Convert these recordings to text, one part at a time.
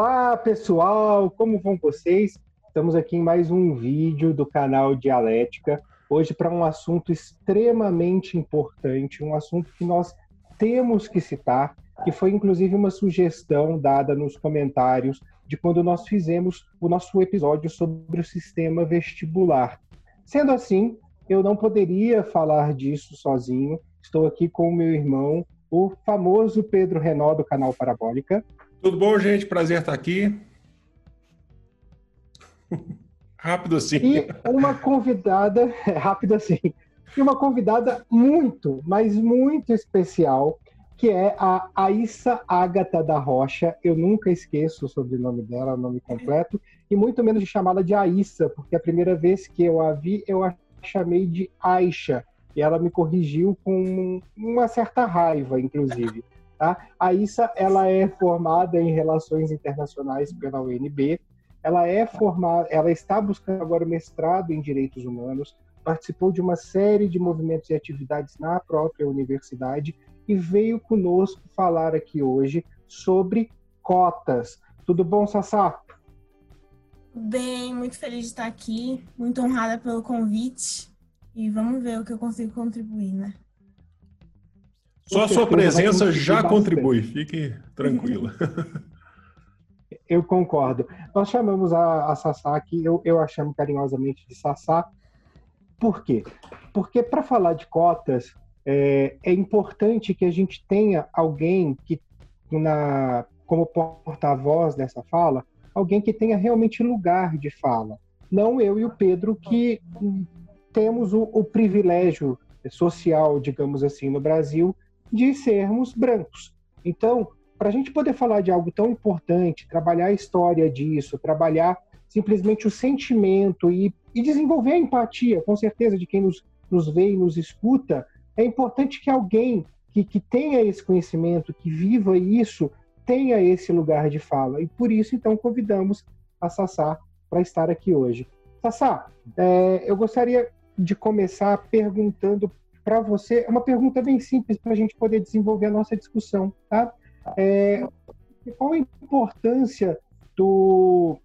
Olá, pessoal, como vão vocês? Estamos aqui em mais um vídeo do canal Dialética, hoje para um assunto extremamente importante, um assunto que nós temos que citar, que foi inclusive uma sugestão dada nos comentários de quando nós fizemos o nosso episódio sobre o sistema vestibular. Sendo assim, eu não poderia falar disso sozinho. Estou aqui com o meu irmão, o famoso Pedro Renó do canal Parabólica. Tudo bom, gente? Prazer estar aqui. rápido assim. E uma convidada, rápido assim, e uma convidada muito, mas muito especial, que é a Aissa Ágata da Rocha. Eu nunca esqueço o sobrenome dela, o nome completo, e muito menos de chamá-la de Aissa, porque a primeira vez que eu a vi, eu a chamei de Aisha, e ela me corrigiu com uma certa raiva, inclusive. Tá? A Issa ela é formada em relações internacionais pela UNB. Ela é formada, ela está buscando agora mestrado em direitos humanos. Participou de uma série de movimentos e atividades na própria universidade e veio conosco falar aqui hoje sobre cotas. Tudo bom, Sassá? Bem, muito feliz de estar aqui, muito honrada pelo convite e vamos ver o que eu consigo contribuir, né? Só a sua presença já contribui, fique tranquila. Eu concordo. Nós chamamos a, a Sassá aqui, eu, eu a chamo carinhosamente de Sassá. Por quê? Porque para falar de cotas, é, é, importante que a gente tenha alguém que, na, como porta-voz dessa fala, alguém que tenha realmente lugar de fala. Não eu e o Pedro, que temos o, o privilégio social, digamos assim, no Brasil, de sermos brancos. Então, para a gente poder falar de algo tão importante, trabalhar a história disso, trabalhar simplesmente o sentimento e, e desenvolver a empatia, com certeza, de quem nos, nos vê e nos escuta, é importante que alguém que, que tenha esse conhecimento, que viva isso, tenha esse lugar de fala. E por isso, então, convidamos a Sassá para estar aqui hoje. Sassá, é, eu gostaria de começar perguntando para você uma pergunta bem simples para a gente poder desenvolver a nossa discussão, tá? É, qual a importância do,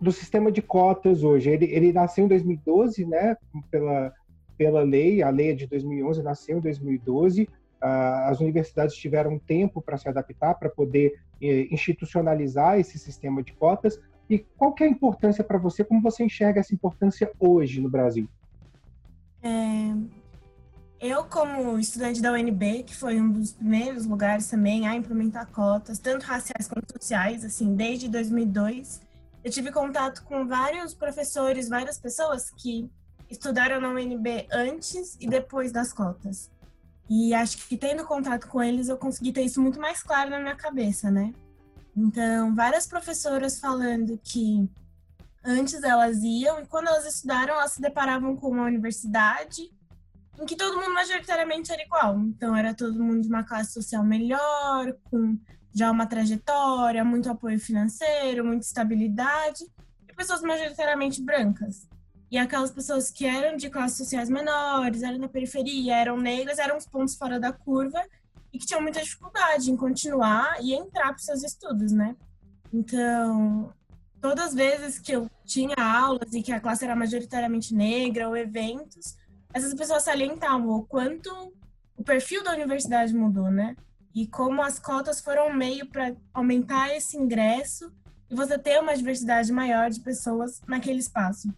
do sistema de cotas hoje? Ele, ele nasceu em 2012, né? Pela, pela lei, a lei é de 2011 nasceu em 2012. Ah, as universidades tiveram tempo para se adaptar, para poder eh, institucionalizar esse sistema de cotas. E qual que é a importância para você? Como você enxerga essa importância hoje no Brasil? É, eu, como estudante da UNB, que foi um dos primeiros lugares também a implementar cotas, tanto raciais quanto sociais, assim, desde 2002, eu tive contato com vários professores, várias pessoas que estudaram na UNB antes e depois das cotas. E acho que tendo contato com eles, eu consegui ter isso muito mais claro na minha cabeça, né? Então, várias professoras falando que antes elas iam e quando elas estudaram, elas se deparavam com uma universidade em que todo mundo majoritariamente era igual. Então, era todo mundo de uma classe social melhor, com já uma trajetória, muito apoio financeiro, muita estabilidade, e pessoas majoritariamente brancas. E aquelas pessoas que eram de classes sociais menores, eram na periferia, eram negras, eram os pontos fora da curva e que tinham muita dificuldade em continuar e entrar para os seus estudos, né? Então, todas as vezes que eu tinha aulas e que a classe era majoritariamente negra ou eventos, essas pessoas salientavam o quanto o perfil da universidade mudou, né? E como as cotas foram um meio para aumentar esse ingresso e você ter uma diversidade maior de pessoas naquele espaço.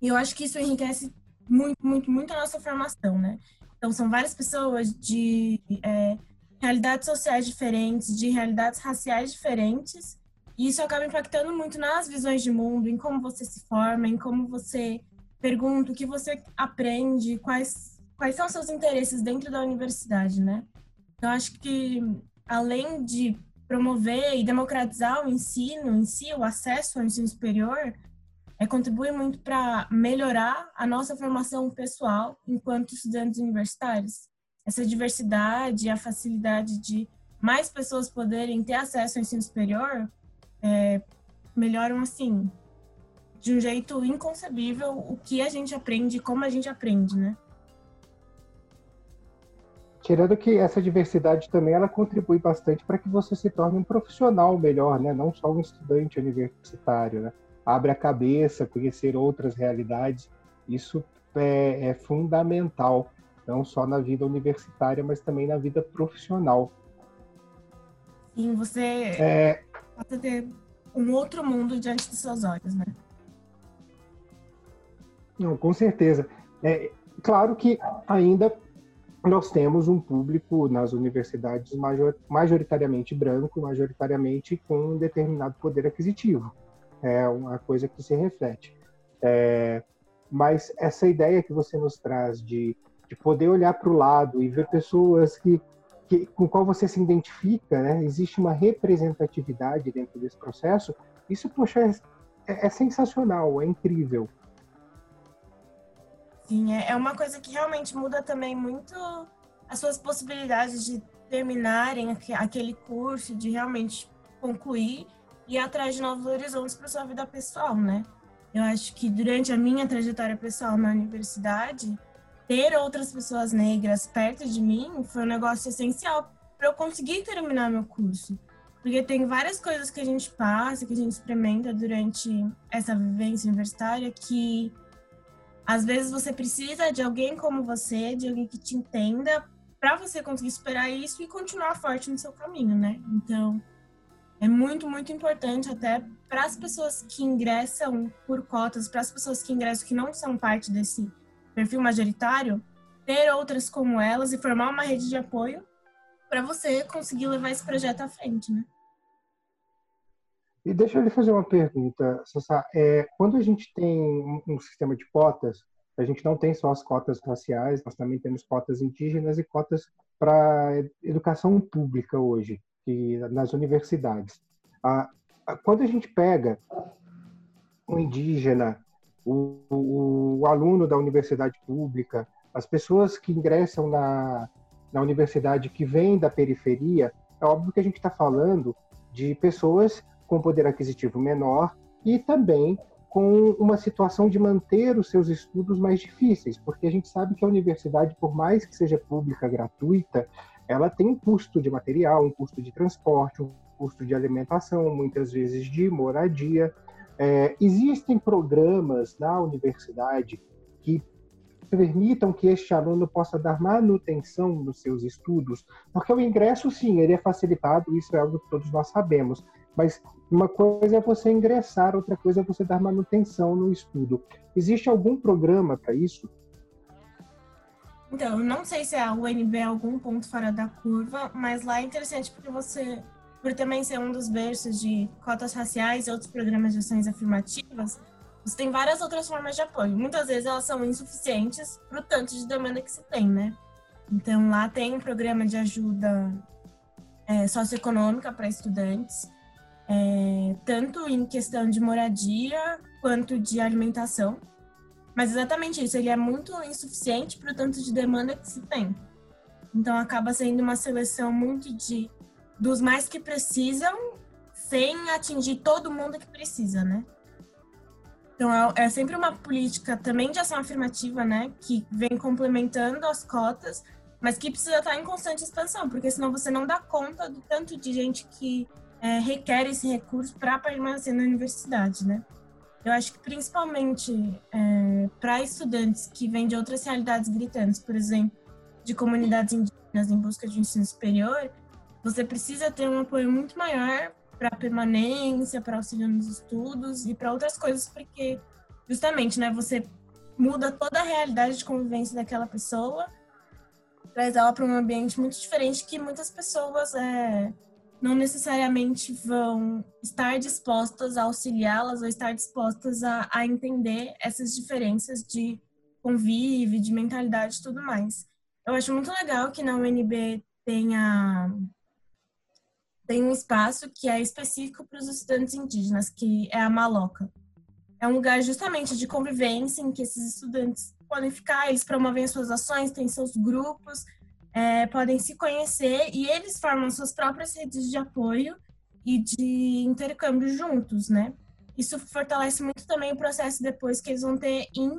E eu acho que isso enriquece muito, muito, muito a nossa formação, né? Então, são várias pessoas de é, realidades sociais diferentes, de realidades raciais diferentes, e isso acaba impactando muito nas visões de mundo, em como você se forma, em como você pergunto o que você aprende, quais, quais são seus interesses dentro da universidade, né? Eu acho que, além de promover e democratizar o ensino em si, o acesso ao ensino superior, é, contribui muito para melhorar a nossa formação pessoal enquanto estudantes universitários. Essa diversidade, a facilidade de mais pessoas poderem ter acesso ao ensino superior, é, melhoram, assim, de um jeito inconcebível o que a gente aprende e como a gente aprende, né? Tirando que essa diversidade também ela contribui bastante para que você se torne um profissional melhor, né? Não só um estudante universitário, né? Abre a cabeça, conhecer outras realidades, isso é, é fundamental, não só na vida universitária, mas também na vida profissional. Sim, você é... pode ter um outro mundo diante dos seus olhos, né? Não, com certeza. É, claro que ainda nós temos um público nas universidades major, majoritariamente branco, majoritariamente com um determinado poder aquisitivo. É uma coisa que se reflete. É, mas essa ideia que você nos traz de, de poder olhar para o lado e ver pessoas que, que, com qual você se identifica, né? existe uma representatividade dentro desse processo, isso, poxa, é, é sensacional, é incrível. Sim, é, é uma coisa que realmente muda também muito as suas possibilidades de terminarem aquele curso, de realmente concluir e ir atrás de novos horizontes para sua vida pessoal, né? Eu acho que durante a minha trajetória pessoal na universidade, ter outras pessoas negras perto de mim foi um negócio essencial para eu conseguir terminar meu curso. Porque tem várias coisas que a gente passa, que a gente experimenta durante essa vivência universitária que às vezes você precisa de alguém como você, de alguém que te entenda, para você conseguir superar isso e continuar forte no seu caminho, né? Então, é muito, muito importante até para as pessoas que ingressam por cotas, para as pessoas que ingressam que não são parte desse perfil majoritário, ter outras como elas e formar uma rede de apoio para você conseguir levar esse projeto à frente, né? E deixa eu lhe fazer uma pergunta, Sassá. É, quando a gente tem um, sistema de cotas, a gente não tem só as cotas raciais, nós também temos cotas indígenas e cotas para educação pública hoje, que, nas universidades. A, a, quando a gente pega um indígena, o, o, o, aluno da universidade pública, as pessoas que ingressam na, na universidade que vêm da periferia, é óbvio que a gente está falando de pessoas com poder aquisitivo menor e também com uma situação de manter os seus estudos mais difíceis, porque a gente sabe que a universidade, por mais que seja pública, gratuita, ela tem um custo de material, um custo de transporte, um custo de alimentação, muitas vezes de moradia. É, existem programas na universidade que permitam que este aluno possa dar manutenção nos seus estudos, porque o ingresso, sim, ele é facilitado, isso é algo que todos nós sabemos, mas uma coisa é você ingressar, outra coisa é você dar manutenção no estudo. Existe algum programa para isso? Então, não sei se a UNB é algum ponto fora da curva, mas lá é interessante porque você, por também ser um dos berços de cotas raciais e outros programas de ações afirmativas, você tem várias outras formas de apoio. Muitas vezes elas são insuficientes para o tanto de demanda que se tem, né? Então, lá tem um programa de ajuda é, socioeconômica para estudantes, é, tanto em questão de moradia quanto de alimentação. Mas exatamente isso, ele é muito insuficiente para o tanto de demanda que se tem. Então acaba sendo uma seleção muito de dos mais que precisam, sem atingir todo mundo que precisa, né? Então é, é sempre uma política também de ação afirmativa, né, que vem complementando as cotas, mas que precisa estar em constante expansão, porque senão você não dá conta do tanto de gente que é, requer esse recurso para permanecer na universidade, né? Eu acho que principalmente é, para estudantes que vêm de outras realidades gritantes, por exemplo, de comunidades indígenas em busca de ensino superior, você precisa ter um apoio muito maior para permanência, para auxílio nos estudos e para outras coisas, porque justamente, né, você muda toda a realidade de convivência daquela pessoa, traz ela para um ambiente muito diferente que muitas pessoas é, não necessariamente vão estar dispostas a auxiliá-las ou estar dispostas a, a entender essas diferenças de convívio, de mentalidade e tudo mais. Eu acho muito legal que na UNB tenha tem um espaço que é específico para os estudantes indígenas, que é a Maloca. É um lugar justamente de convivência em que esses estudantes podem ficar, eles promovem as suas ações, têm seus grupos, é, podem se conhecer e eles formam suas próprias redes de apoio e de intercâmbio juntos, né? Isso fortalece muito também o processo depois que eles vão ter em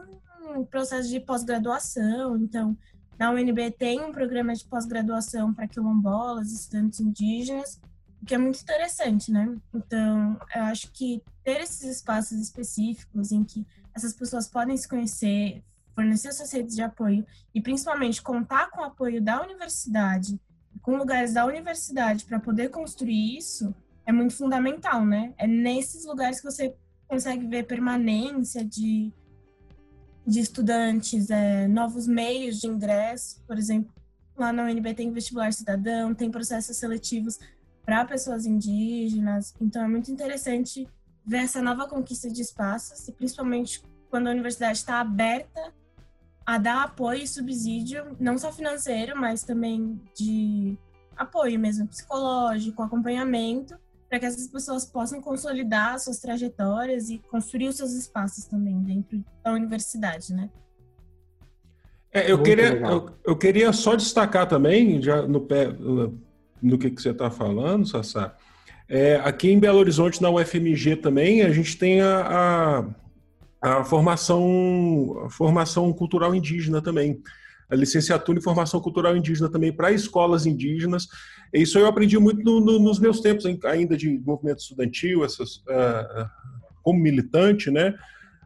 processo de pós-graduação. Então, Na UNB tem um programa de pós-graduação para quilombolas, estudantes indígenas, o que é muito interessante, né? Então, eu acho que ter esses espaços específicos em que essas pessoas podem se conhecer, fornecer suas redes de apoio e principalmente contar com o apoio da universidade, com lugares da universidade para poder construir isso, é muito fundamental, né? É nesses lugares que você consegue ver permanência de, de estudantes, é, novos meios de ingresso, por exemplo, lá na UNB tem vestibular cidadão, tem processos seletivos para pessoas indígenas, então é muito interessante ver essa nova conquista de espaços, e principalmente quando a universidade está aberta a dar apoio e subsídio, não só financeiro, mas também de apoio mesmo, psicológico, acompanhamento, para que essas pessoas possam consolidar suas trajetórias e construir os seus espaços também dentro da universidade, né? É, eu, queria, eu, eu, queria só destacar também, já no, pé, no que, que você está falando, Sassá, é, aqui em Belo Horizonte, na UFMG também, a gente tem a, a, a formação, a formação cultural indígena também a licenciatura em formação cultural indígena também para escolas indígenas. Isso eu aprendi muito no, no, nos meus tempos ainda de movimento estudantil, essas, uh, como militante, né?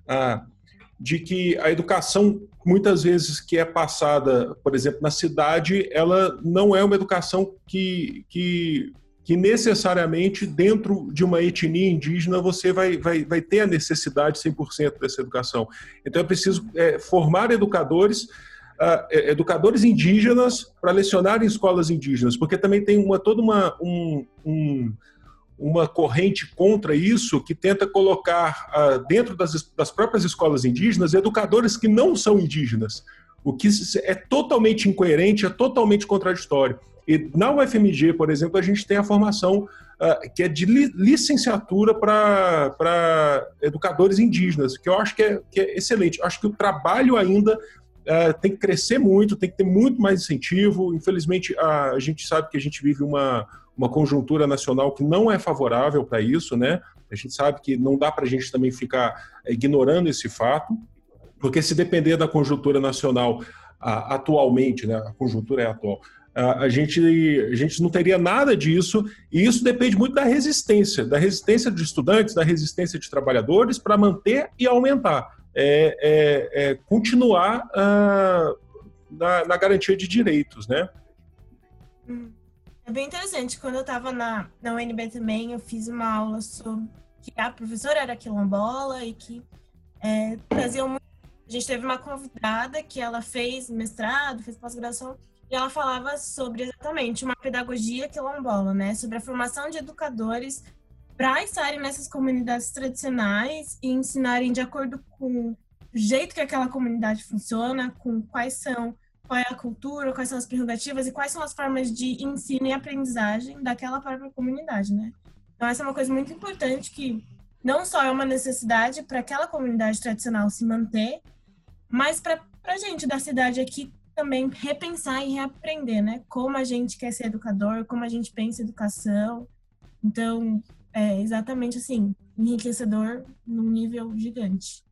Uh, de que a educação, muitas vezes, que é passada, por exemplo, na cidade, ela não é uma educação que, que, que necessariamente, dentro de uma etnia indígena, você vai, vai, vai ter a necessidade 100% dessa educação. Então, é preciso é, formar educadores uh, educadores indígenas para lecionar em escolas indígenas, porque também tem uma, toda uma, um, um, uma corrente contra isso que tenta colocar uh, dentro das, das próprias escolas indígenas educadores que não são indígenas, o que é totalmente incoerente, é totalmente contraditório. E na UFMG, por exemplo, a gente tem a formação uh, que é de li licenciatura para educadores indígenas, que eu acho que é, que é excelente. Acho que o trabalho ainda é, tem que crescer muito, tem que ter muito mais incentivo. Infelizmente, a, a gente sabe que a gente vive uma, uma conjuntura nacional que não é favorável para isso, né? A gente sabe que não dá para a gente também ficar ignorando esse fato, porque se depender da conjuntura nacional a, atualmente, né? A conjuntura é atual. A, gente, a gente não teria nada disso, e isso depende muito da resistência, da resistência de estudantes, da resistência de trabalhadores para manter e aumentar é, é, é continuar uh, na, na, garantia de direitos, né? Hum. É bem interessante. Quando eu estava na, na UNB também, eu fiz uma aula sobre que a professora era quilombola e que é, trazia muito... A gente teve uma convidada que ela fez mestrado, fez pós-graduação, e ela falava sobre exatamente uma pedagogia quilombola, né? Sobre a formação de educadores para estarem nessas comunidades tradicionais e ensinarem de acordo com o jeito que aquela comunidade funciona, com quais são, qual é a cultura, quais são as prerrogativas e quais são as formas de ensino e aprendizagem daquela própria comunidade, né? Então essa é uma coisa muito importante que não só é uma necessidade para aquela comunidade tradicional se manter, mas para a gente da cidade aqui também repensar e reaprender, né? Como a gente quer ser educador, como a gente pensa educação. Então, é exatamente assim, enriquecedor num nível gigante.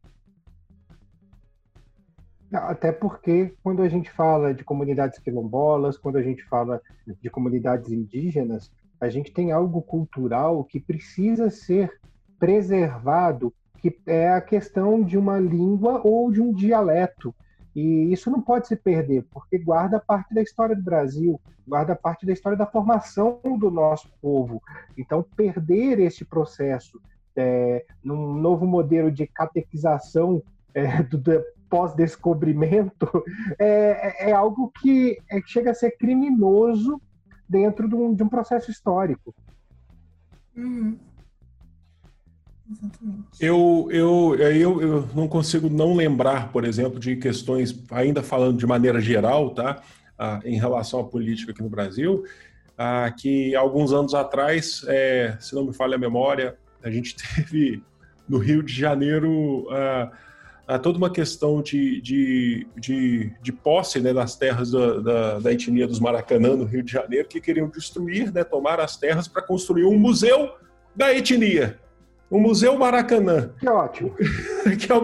Até porque quando a gente fala de comunidades quilombolas, quando a gente fala de comunidades indígenas, a gente tem algo cultural que precisa ser preservado, que é a questão de uma língua ou de um dialeto. E isso não pode se perder, porque guarda parte da história do Brasil, guarda parte da história da formação do nosso povo. Então, perder esse processo é, num novo modelo de catequização é, do, pós-descobrimento é, é, é, algo que é, chega a ser criminoso dentro de um, de um processo histórico. Uhum. Eu, eu, eu, eu não consigo não lembrar, por exemplo, de questões, ainda falando de maneira geral, tá? Ah, em relação à política aqui no Brasil, ah, que alguns anos atrás, é, se não me falha a memória, a gente teve no Rio de Janeiro ah, toda uma questão de, de, de, de posse né, das terras da, da, da, etnia dos Maracanã, no Rio de Janeiro, que queriam destruir, né, tomar as terras para construir um museu da etnia. O Museu Maracanã. Que ótimo. que é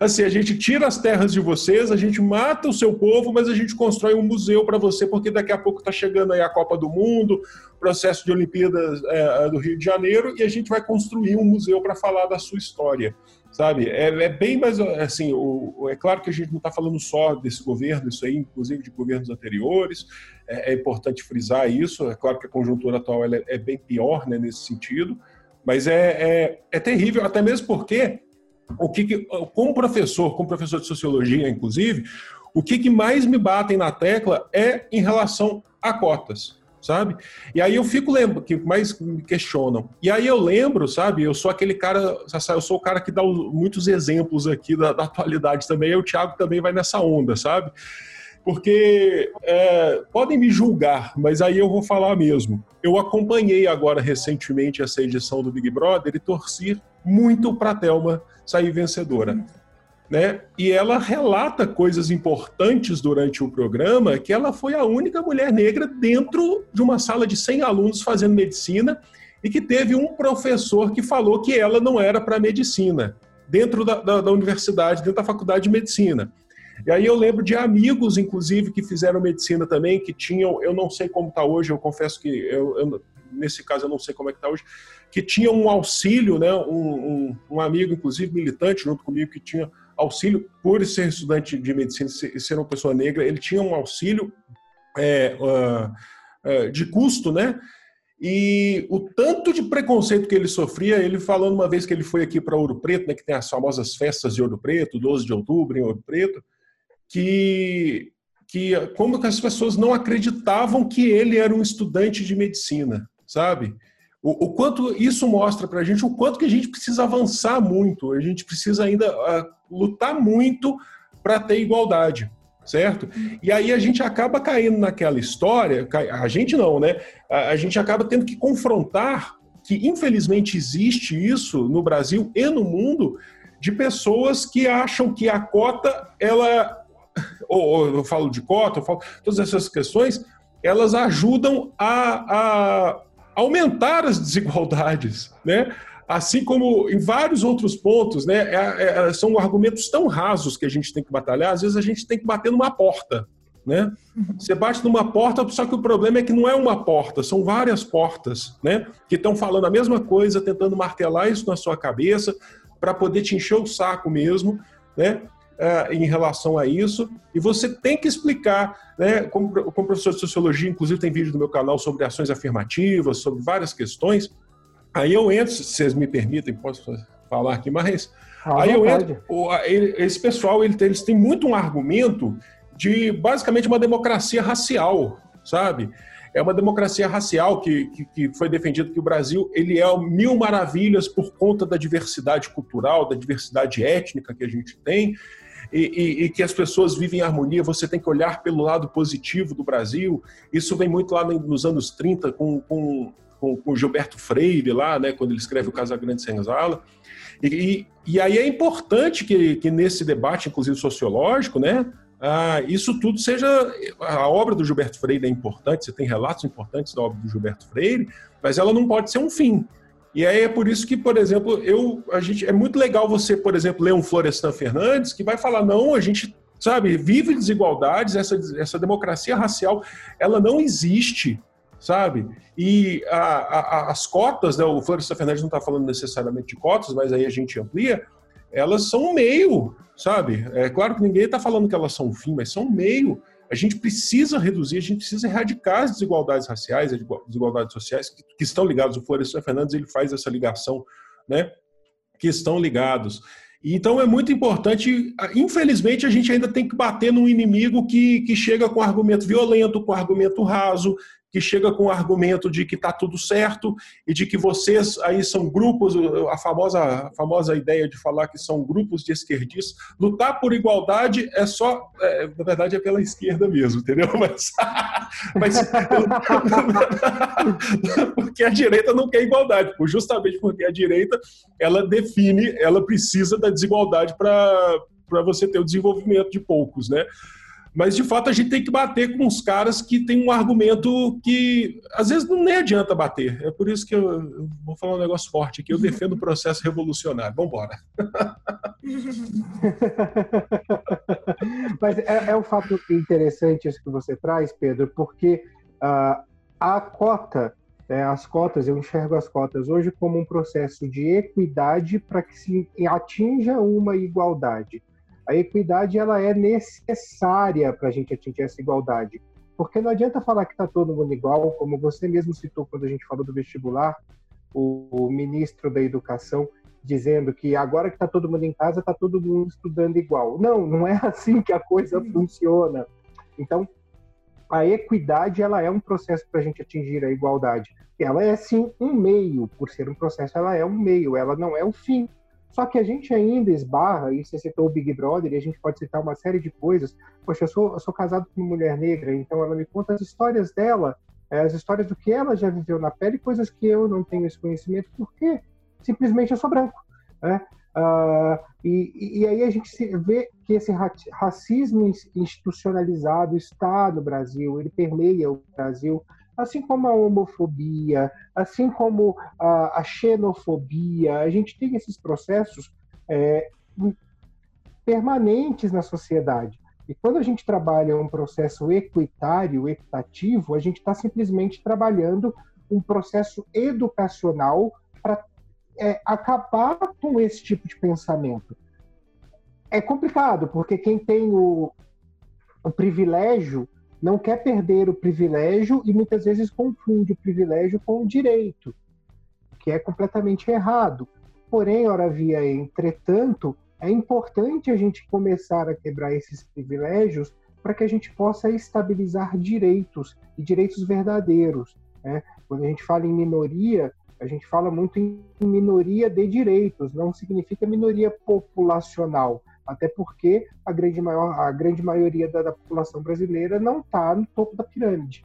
assim, a gente tira as terras de vocês, a gente mata o seu povo, mas a gente constrói um museu para você, porque daqui a pouco está chegando aí a Copa do Mundo, processo de Olimpíadas é, do Rio de Janeiro, e a gente vai construir um museu para falar da sua história sabe? É, é, bem mais assim. O, é claro que a gente não está falando só desse governo, isso aí, inclusive de governos anteriores. É, é importante frisar isso. É claro que a conjuntura atual é, é, bem pior, né, nesse sentido. Mas é, é, é terrível, até mesmo porque o que, que, como professor, como professor de sociologia, inclusive, o que, que mais me batem na tecla é em relação a cotas sabe? E aí eu fico lembro que mais me questionam. E aí eu lembro, sabe? Eu sou aquele cara, eu sou o cara que dá muitos exemplos aqui da, da atualidade também. E o Thiago também vai nessa onda, sabe? Porque é, podem me julgar, mas aí eu vou falar mesmo. Eu acompanhei agora recentemente essa edição do Big Brother e torci muito para Thelma sair vencedora né? E ela relata coisas importantes durante o programa, que ela foi a única mulher negra dentro de uma sala de 100 alunos fazendo medicina e que teve um professor que falou que ela não era para medicina, dentro da, da, da, universidade, dentro da faculdade de medicina. E aí eu lembro de amigos, inclusive, que fizeram medicina também, que tinham, eu não sei como está hoje, eu confesso que eu, eu, nesse caso eu não sei como é que está hoje, que tinham um auxílio, né? Um, um, um amigo, inclusive militante, junto comigo, que tinha auxílio por ser estudante de medicina e ser uma pessoa negra, ele tinha um auxílio é, uh, uh, de custo, né? E o tanto de preconceito que ele sofria, ele falando uma vez que ele foi aqui para Ouro Preto, né, que tem as famosas festas de Ouro Preto, 12 de outubro em Ouro Preto, que, que como que as pessoas não acreditavam que ele era um estudante de medicina, sabe? O, o quanto isso mostra para a gente o quanto que a gente precisa avançar muito, a gente precisa ainda uh, lutar muito para ter igualdade, certo? E aí a gente acaba caindo naquela história, a gente não, né? A gente acaba tendo que confrontar que infelizmente existe isso no Brasil e no mundo de pessoas que acham que a cota ela ou, ou eu falo de cota, eu falo todas essas questões, elas ajudam a, a aumentar as desigualdades, né? Assim como em vários outros pontos, né? É, é, são argumentos tão rasos que a gente tem que batalhar. Às vezes a gente tem que bater numa porta, né? Você bate numa porta, só que o problema é que não é uma porta, são várias portas, né? Que estão falando a mesma coisa, tentando martelar isso na sua cabeça para poder te encher o saco mesmo, né? Uh, em relação a isso, e você tem que explicar, né, como, como professor de sociologia, inclusive tem vídeo no meu canal sobre ações afirmativas, sobre várias questões, aí eu entro, se vocês me permitem, posso falar aqui mais, ah, aí eu entro, esse pessoal, eles têm muito um argumento de basicamente uma democracia racial, sabe? é uma democracia racial que, que, que, foi defendido que o Brasil ele é mil maravilhas por conta da diversidade cultural, da diversidade étnica que a gente tem, e, e, e, que as pessoas vivem em harmonia, você tem que olhar pelo lado positivo do Brasil. Isso vem muito lá nos anos 30 com, com, com, com Gilberto Freire, lá, né, quando ele escreve o Casagrande Senzala. E, e, aí é importante que, que nesse debate, inclusive sociológico, né, ah, isso tudo seja. A obra do Gilberto Freire é importante, você tem relatos importantes da obra do Gilberto Freire, mas ela não pode ser um fim. E aí é por isso que, por exemplo, eu, a gente, é muito legal você, por exemplo, ler um Florestan Fernandes que vai falar, não, a gente, sabe, vive desigualdades, essa, essa democracia racial, ela não existe, sabe? E a, a, as cotas, né, o Florestan Fernandes não está falando necessariamente de cotas, mas aí a gente amplia, elas são um meio, sabe? É claro que ninguém está falando que elas são um fim, mas são um meio a gente precisa reduzir, a gente precisa erradicar as desigualdades raciais, as desigualdades sociais que, que estão ligadas. O Florestan Fernandes ele faz essa ligação, né? Que estão ligados. Então é muito importante. Infelizmente, a gente ainda tem que bater num inimigo que, que chega com argumento violento, com argumento raso, que chega com o argumento de que está tudo certo e de que vocês aí são grupos, a famosa, a famosa ideia de falar que são grupos de esquerdistas. Lutar por igualdade é só, é, na verdade, é pela esquerda mesmo, entendeu? Mas, mas porque a direita não quer igualdade, justamente porque a direita ela define, ela precisa da desigualdade para você ter o desenvolvimento de poucos, né? Mas, de fato, a gente tem que bater com os caras que tem um argumento que, às vezes, não nem adianta bater. É por isso que eu, eu vou falar um negócio forte aqui. Eu defendo o processo revolucionário. Vamos embora. Mas é, é, um fato interessante isso que você traz, Pedro, porque uh, a cota, né, as cotas, eu enxergo as cotas hoje como um processo de equidade para que se atinja uma igualdade a equidade ela é necessária para a gente atingir essa igualdade. Porque não adianta falar que está todo mundo igual, como você mesmo citou quando a gente falou do vestibular, o, o ministro da Educação dizendo que agora que está todo mundo em casa, está todo mundo estudando igual. Não, não é assim que a coisa funciona. Então, a equidade ela é um processo para a gente atingir a igualdade. Ela é sim um meio, por ser um processo, ela é um meio, ela não é o fim. Só que a gente ainda esbarra, e você citou o Big Brother, e a gente pode citar uma série de coisas. Poxa, eu sou, eu sou casado com uma mulher negra, então ela me conta as histórias dela, é, as histórias do que ela já viveu na pele, coisas que eu não tenho esse conhecimento, porque simplesmente eu sou branco. Né? Uh, e, e, aí a gente vê que esse racismo institucionalizado está no Brasil, ele permeia o Brasil, assim como a homofobia, assim como a, a xenofobia, a gente tem esses processos é, permanentes na sociedade. E quando a gente trabalha um processo equitário, equitativo, a gente está simplesmente trabalhando um processo educacional para é, acabar com esse tipo de pensamento. É complicado, porque quem tem o, o privilégio não quer perder o privilégio e muitas vezes confunde o privilégio com o direito, que é completamente errado. Porém, ora via entretanto, é importante a gente começar a quebrar esses privilégios para que a gente possa estabilizar direitos e direitos verdadeiros. Né? Quando a gente fala em minoria, a gente fala muito em minoria de direitos, não significa minoria populacional até porque a grande, maior, a grande maioria da, da população brasileira não está no topo da pirâmide.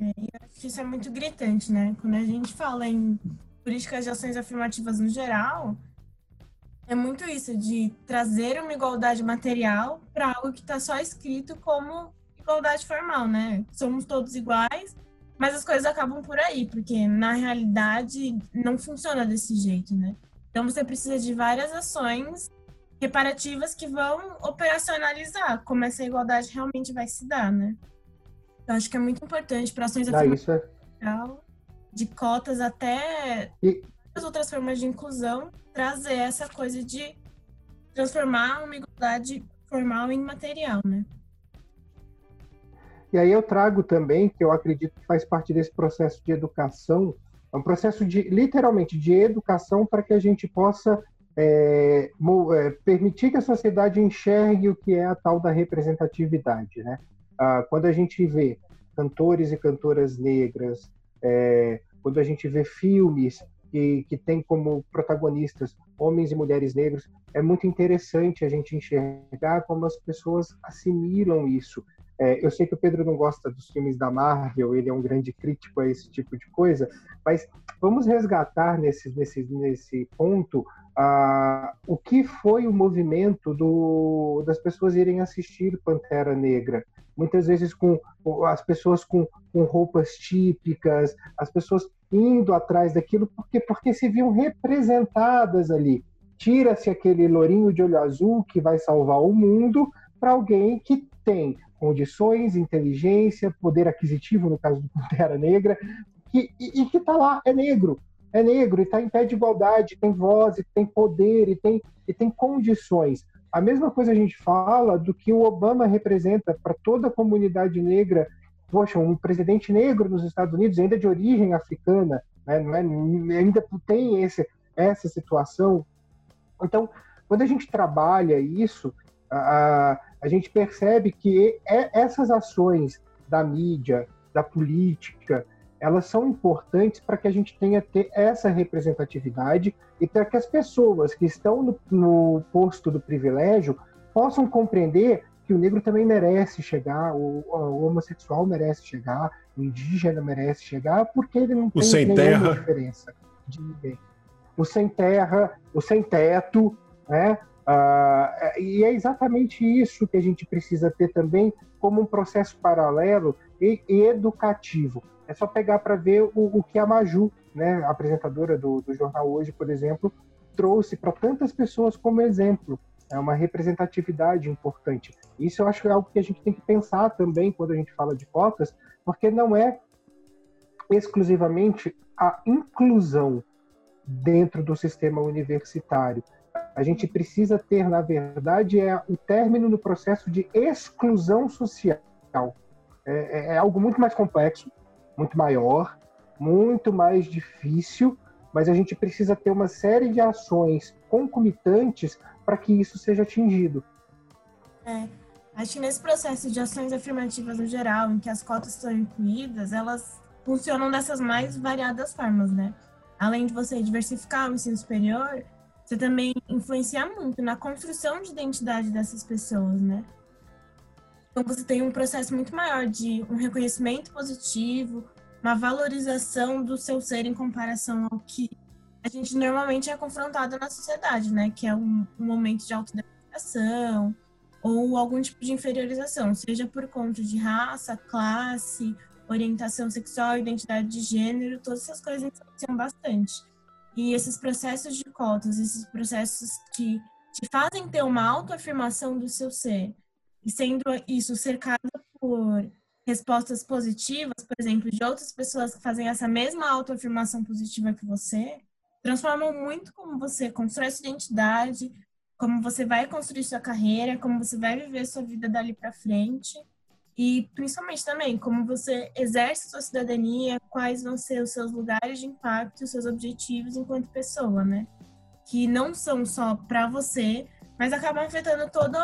É, acho que isso é muito gritante, né? Quando a gente fala em políticas de ações afirmativas no geral, é muito isso, de trazer uma igualdade material para algo que está só escrito como igualdade formal, né? Somos todos iguais, mas as coisas acabam por aí, porque na realidade não funciona desse jeito, né? Então você precisa de várias ações reparativas que vão operacionalizar como essa igualdade realmente vai se dar, né? Eu acho que é muito importante para ações ah, isso é... de cotas até e... as outras formas de inclusão trazer essa coisa de transformar uma igualdade formal em material, né? E aí eu trago também, que eu acredito que faz parte desse processo de educação, é um processo de, literalmente, de educação para que a gente possa é, é, permitir que a sociedade enxergue o que é a tal da representatividade, né? Ah, quando a gente vê cantores e cantoras negras, é, quando a gente vê filmes que, que tem como protagonistas homens e mulheres negros, é muito interessante a gente enxergar como as pessoas assimilam isso. É, eu sei que o Pedro não gosta dos filmes da Marvel, ele é um grande crítico a esse tipo de coisa, mas vamos resgatar nesse, nesse, nesse ponto uh, o que foi o movimento do, das pessoas irem assistir Pantera Negra. Muitas vezes com as pessoas com, com roupas típicas, as pessoas indo atrás daquilo, porque, porque se viam representadas ali. Tira-se aquele lourinho de olho azul que vai salvar o mundo para alguém que tem condições, inteligência, poder aquisitivo, no caso do Pantera Negra, que, e, e que está lá, é negro, é negro e está em pé de igualdade, tem voz, e tem poder e tem, e tem condições. A mesma coisa a gente fala do que o Obama representa para toda a comunidade negra. Poxa, um presidente negro nos Estados Unidos, ainda de origem africana, né, é, ainda tem esse, essa situação. Então, quando a gente trabalha isso, a, a gente percebe que é, essas ações da mídia, da política, elas são importantes para que a gente tenha ter essa representatividade e para que as pessoas que estão no, no, posto do privilégio possam compreender que o negro também merece chegar, o, o homossexual merece chegar, o indígena merece chegar, porque ele não o tem nenhuma terra. diferença de ninguém. O sem terra, o sem teto, né? Uh, e é exatamente isso que a gente precisa ter também como um processo paralelo e, e educativo. É só pegar para ver o, o, que a Maju, né, apresentadora do, do jornal hoje, por exemplo, trouxe para tantas pessoas como exemplo. É uma representatividade importante. Isso eu acho que é algo que a gente tem que pensar também quando a gente fala de cotas, porque não é exclusivamente a inclusão dentro do sistema universitário. A gente precisa ter, na verdade, é o término do processo de exclusão social. É, é, é algo muito mais complexo, muito maior, muito mais difícil, mas a gente precisa ter uma série de ações concomitantes para que isso seja atingido. É, acho que nesse processo de ações afirmativas no geral, em que as cotas são incluídas, elas funcionam dessas mais variadas formas, né? Além de você diversificar o ensino superior, você também influencia muito na construção de identidade dessas pessoas, né? Então você tem um processo muito maior de um reconhecimento positivo, uma valorização do seu ser em comparação ao que a gente normalmente é confrontado na sociedade, né? Que é um, um momento de autodefinição ou algum tipo de inferiorização, seja por conta de raça, classe, orientação sexual, identidade de gênero, todas essas coisas influenciam bastante. E esses processos de cotas, esses processos que te fazem ter uma autoafirmação do seu ser, e sendo isso cercado por respostas positivas, por exemplo, de outras pessoas que fazem essa mesma autoafirmação positiva que você, transformam muito como você constrói sua identidade, como você vai construir sua carreira, como você vai viver sua vida dali para frente e principalmente também como você exerce sua cidadania, quais vão ser os seus lugares de impacto, os seus objetivos enquanto pessoa, né? Que não são só para você, mas acabam afetando todo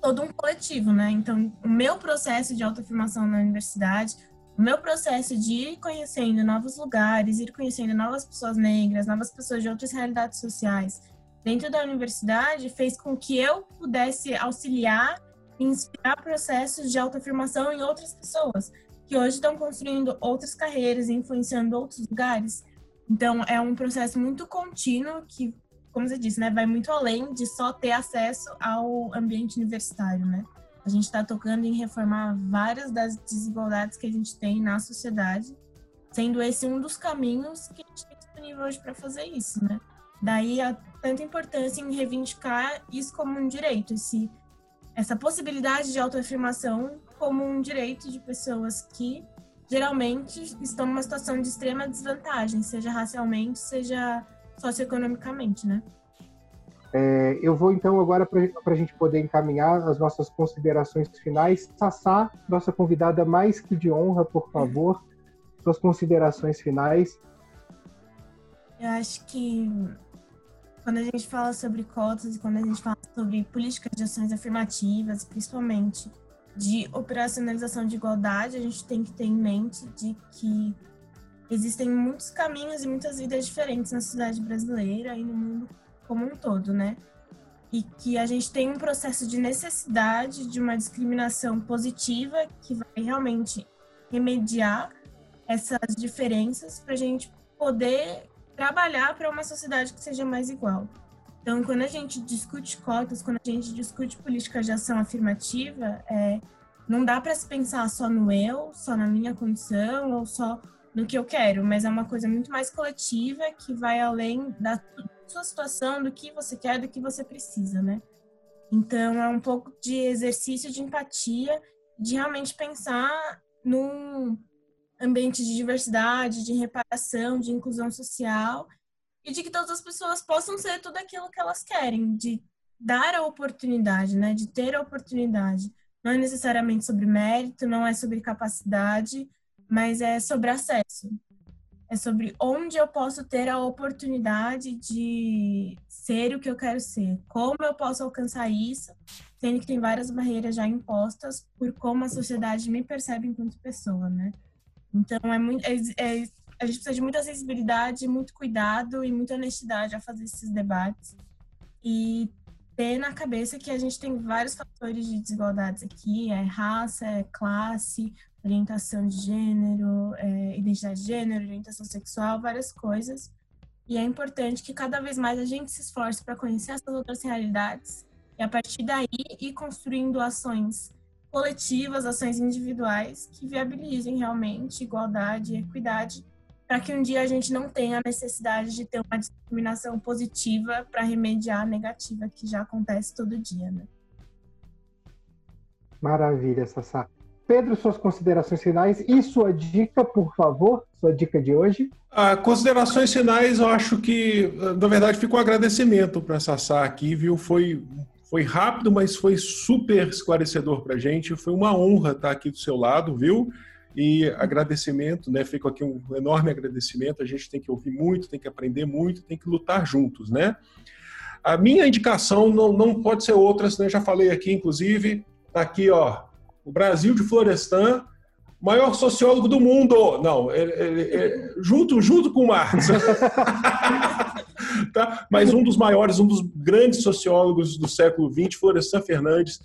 todo um coletivo, né? Então, o meu processo de autoafirmação na universidade, o meu processo de ir conhecendo novos lugares, ir conhecendo novas pessoas negras, novas pessoas de outras realidades sociais dentro da universidade, fez com que eu pudesse auxiliar inspirar processos de autoafirmação em outras pessoas que hoje estão construindo outras carreiras influenciando outros lugares. Então, é um processo muito contínuo que, como você disse, né, vai muito além de só ter acesso ao ambiente universitário, né? A gente está tocando em reformar várias das desigualdades que a gente tem na sociedade, sendo esse um dos caminhos que a gente tem disponível hoje para fazer isso, né? Daí a tanta importância em reivindicar isso como um direito, esse, essa possibilidade de autoafirmação como um direito de pessoas que geralmente estão numa situação de extrema desvantagem, seja racialmente, seja socioeconomicamente, né? É, eu vou então agora para a gente poder encaminhar as nossas considerações finais. Sassá, nossa convidada mais que de honra, por favor, suas considerações finais. Eu acho que quando a gente fala sobre cotas e quando a gente fala sobre políticas de ações afirmativas, principalmente de operacionalização de igualdade, a gente tem que ter em mente de que existem muitos caminhos e muitas vidas diferentes na sociedade brasileira e no mundo como um todo, né? E que a gente tem um processo de necessidade de uma discriminação positiva que vai realmente remediar essas diferenças para a gente poder trabalhar para uma sociedade que seja mais igual. Então, quando a gente discute cotas, quando a gente discute políticas de ação afirmativa, é, não dá para se pensar só no eu, só na minha condição ou só no que eu quero, mas é uma coisa muito mais coletiva que vai além da sua situação, do que você quer, do que você precisa, né? Então, é um pouco de exercício de empatia, de realmente pensar num ambiente de diversidade, de reparação, de inclusão social e de que todas as pessoas possam ser tudo aquilo que elas querem, de dar a oportunidade, né? De ter a oportunidade. Não é necessariamente sobre mérito, não é sobre capacidade, mas é sobre acesso é sobre onde eu posso ter a oportunidade de ser o que eu quero ser, como eu posso alcançar isso, sendo que tem várias barreiras já impostas por como a sociedade me percebe enquanto pessoa, né? Então é muito, é, é, a gente precisa de muita sensibilidade, muito cuidado e muita honestidade a fazer esses debates e ter na cabeça que a gente tem vários fatores de desigualdades aqui, é raça, é classe, orientação de gênero, é, identidade de gênero, orientação sexual, várias coisas. E é importante que cada vez mais a gente se esforce para conhecer essas outras realidades e a partir daí ir construindo ações coletivas, ações individuais que viabilizem realmente igualdade e equidade para que um dia a gente não tenha a necessidade de ter uma discriminação positiva para remediar a negativa que já acontece todo dia, né? Maravilha, Sassá. Pedro, suas considerações finais e sua dica, por favor, sua dica de hoje. Ah, considerações finais, eu acho que, na verdade, fica um agradecimento para a Sassá aqui, viu? Foi, foi rápido, mas foi super esclarecedor para a gente. Foi uma honra estar aqui do seu lado, viu? E agradecimento, né? Fico aqui um enorme agradecimento. A gente tem que ouvir muito, tem que aprender muito, tem que lutar juntos, né? A minha indicação não, não pode ser outra, né? já falei aqui, inclusive, tá aqui, ó, o Brasil de Florestan, maior sociólogo do mundo. Não, junto, junto com Marx. tá? Mas um dos maiores, um dos grandes sociólogos do século XX, Florestan Fernandes,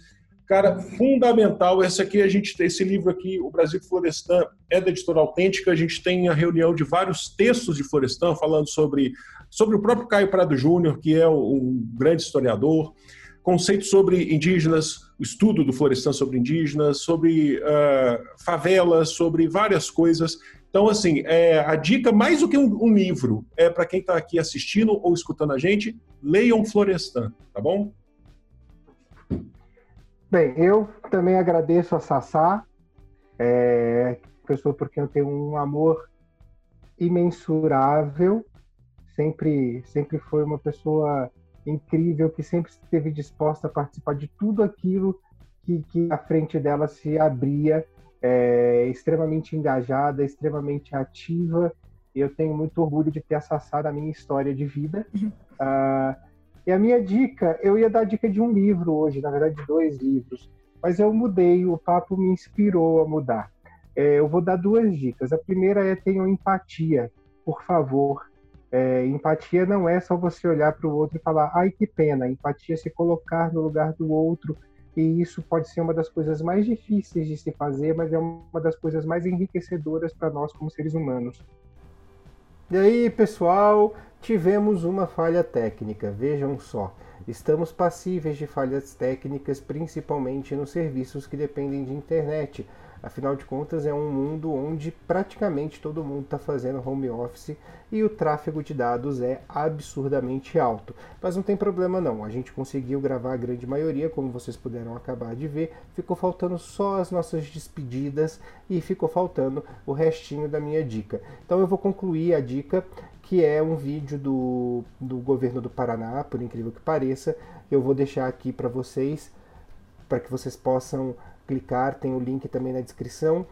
Cara, fundamental. Esse aqui, a gente esse livro aqui, O Brasil Florestan, é da editora autêntica. A gente tem a reunião de vários textos de Florestan falando sobre, sobre o próprio Caio Prado Júnior, que é um grande historiador, conceitos sobre indígenas, o estudo do Florestan sobre indígenas, sobre uh, favelas, sobre várias coisas. Então, assim, é, a dica, mais do que um, um livro, é para quem está aqui assistindo ou escutando a gente, leiam Florestan, tá bom? Bem, eu também agradeço a Sassá, é, pessoa por quem eu tenho um amor imensurável. Sempre, sempre foi uma pessoa incrível que sempre esteve disposta a participar de tudo aquilo que, que à frente dela se abria, é, extremamente engajada, extremamente ativa. Eu tenho muito orgulho de ter a Sassá na minha história de vida. Uh, e a minha dica, eu ia dar a dica de um livro hoje, na verdade, dois livros, mas eu mudei, o papo me inspirou a mudar. É, eu vou dar duas dicas. A primeira é tenham empatia, por favor. É, empatia não é só você olhar para o outro e falar, ai que pena. Empatia é se colocar no lugar do outro, e isso pode ser uma das coisas mais difíceis de se fazer, mas é uma das coisas mais enriquecedoras para nós como seres humanos. E aí, pessoal, tivemos uma falha técnica. Vejam só, estamos passíveis de falhas técnicas, principalmente nos serviços que dependem de internet. Afinal de contas, é um mundo onde praticamente todo mundo está fazendo home office e o tráfego de dados é absurdamente alto. Mas não tem problema não, a gente conseguiu gravar a grande maioria, como vocês puderam acabar de ver. Ficou faltando só as nossas despedidas e ficou faltando o restinho da minha dica. Então eu vou concluir a dica que é um vídeo do, do governo do Paraná, por incrível que pareça. Eu vou deixar aqui para vocês, para que vocês possam clicar, tem o link também na descrição,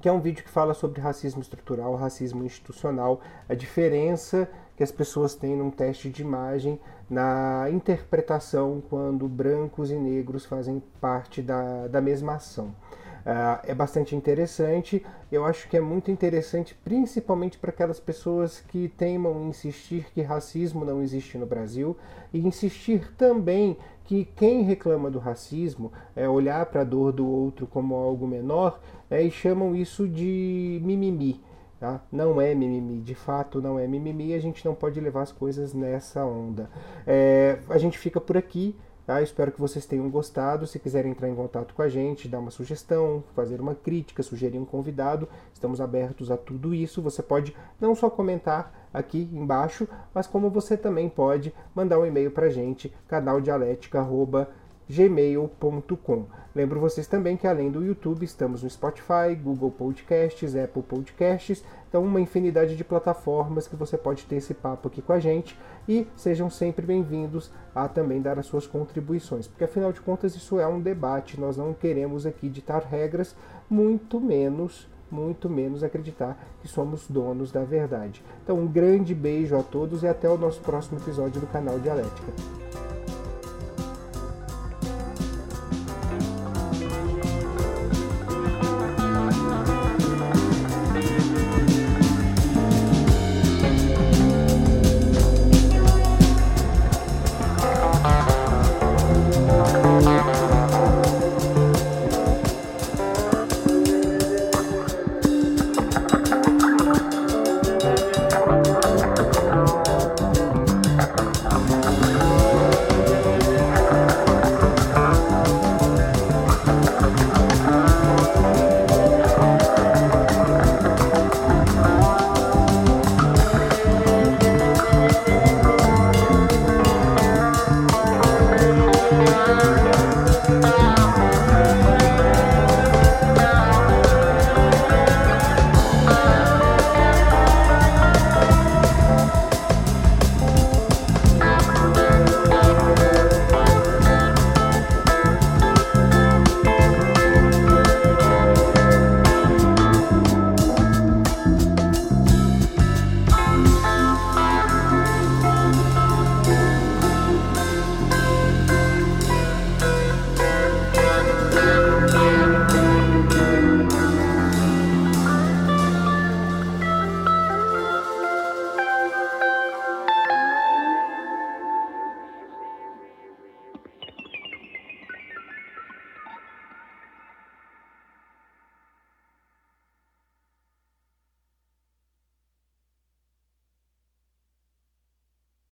que é um vídeo que fala sobre racismo estrutural, racismo institucional, a diferença que as pessoas têm num teste de imagem na interpretação quando brancos e negros fazem parte da, da mesma ação. Uh, é bastante interessante. Eu acho que é muito interessante, principalmente para aquelas pessoas que teimam insistir que racismo não existe no Brasil e insistir também que quem reclama do racismo é olhar para a dor do outro como algo menor né, e chamam isso de mimimi. Tá? Não é mimimi, de fato não é mimimi, a gente não pode levar as coisas nessa onda. É, a gente fica por aqui. Tá? Espero que vocês tenham gostado. Se quiserem entrar em contato com a gente, dar uma sugestão, fazer uma crítica, sugerir um convidado, estamos abertos a tudo isso. Você pode não só comentar aqui embaixo, mas como você também pode mandar um e-mail para a gente, canaldialética.gmail.com. Lembro vocês também que além do YouTube estamos no Spotify, Google Podcasts, Apple Podcasts então, uma infinidade de plataformas que você pode ter esse papo aqui com a gente e sejam sempre bem-vindos a também dar as suas contribuições, porque afinal de contas isso é um debate, nós não queremos aqui ditar regras, muito menos muito menos acreditar que somos donos da verdade. Então, um grande beijo a todos e até o nosso próximo episódio do canal Dialética.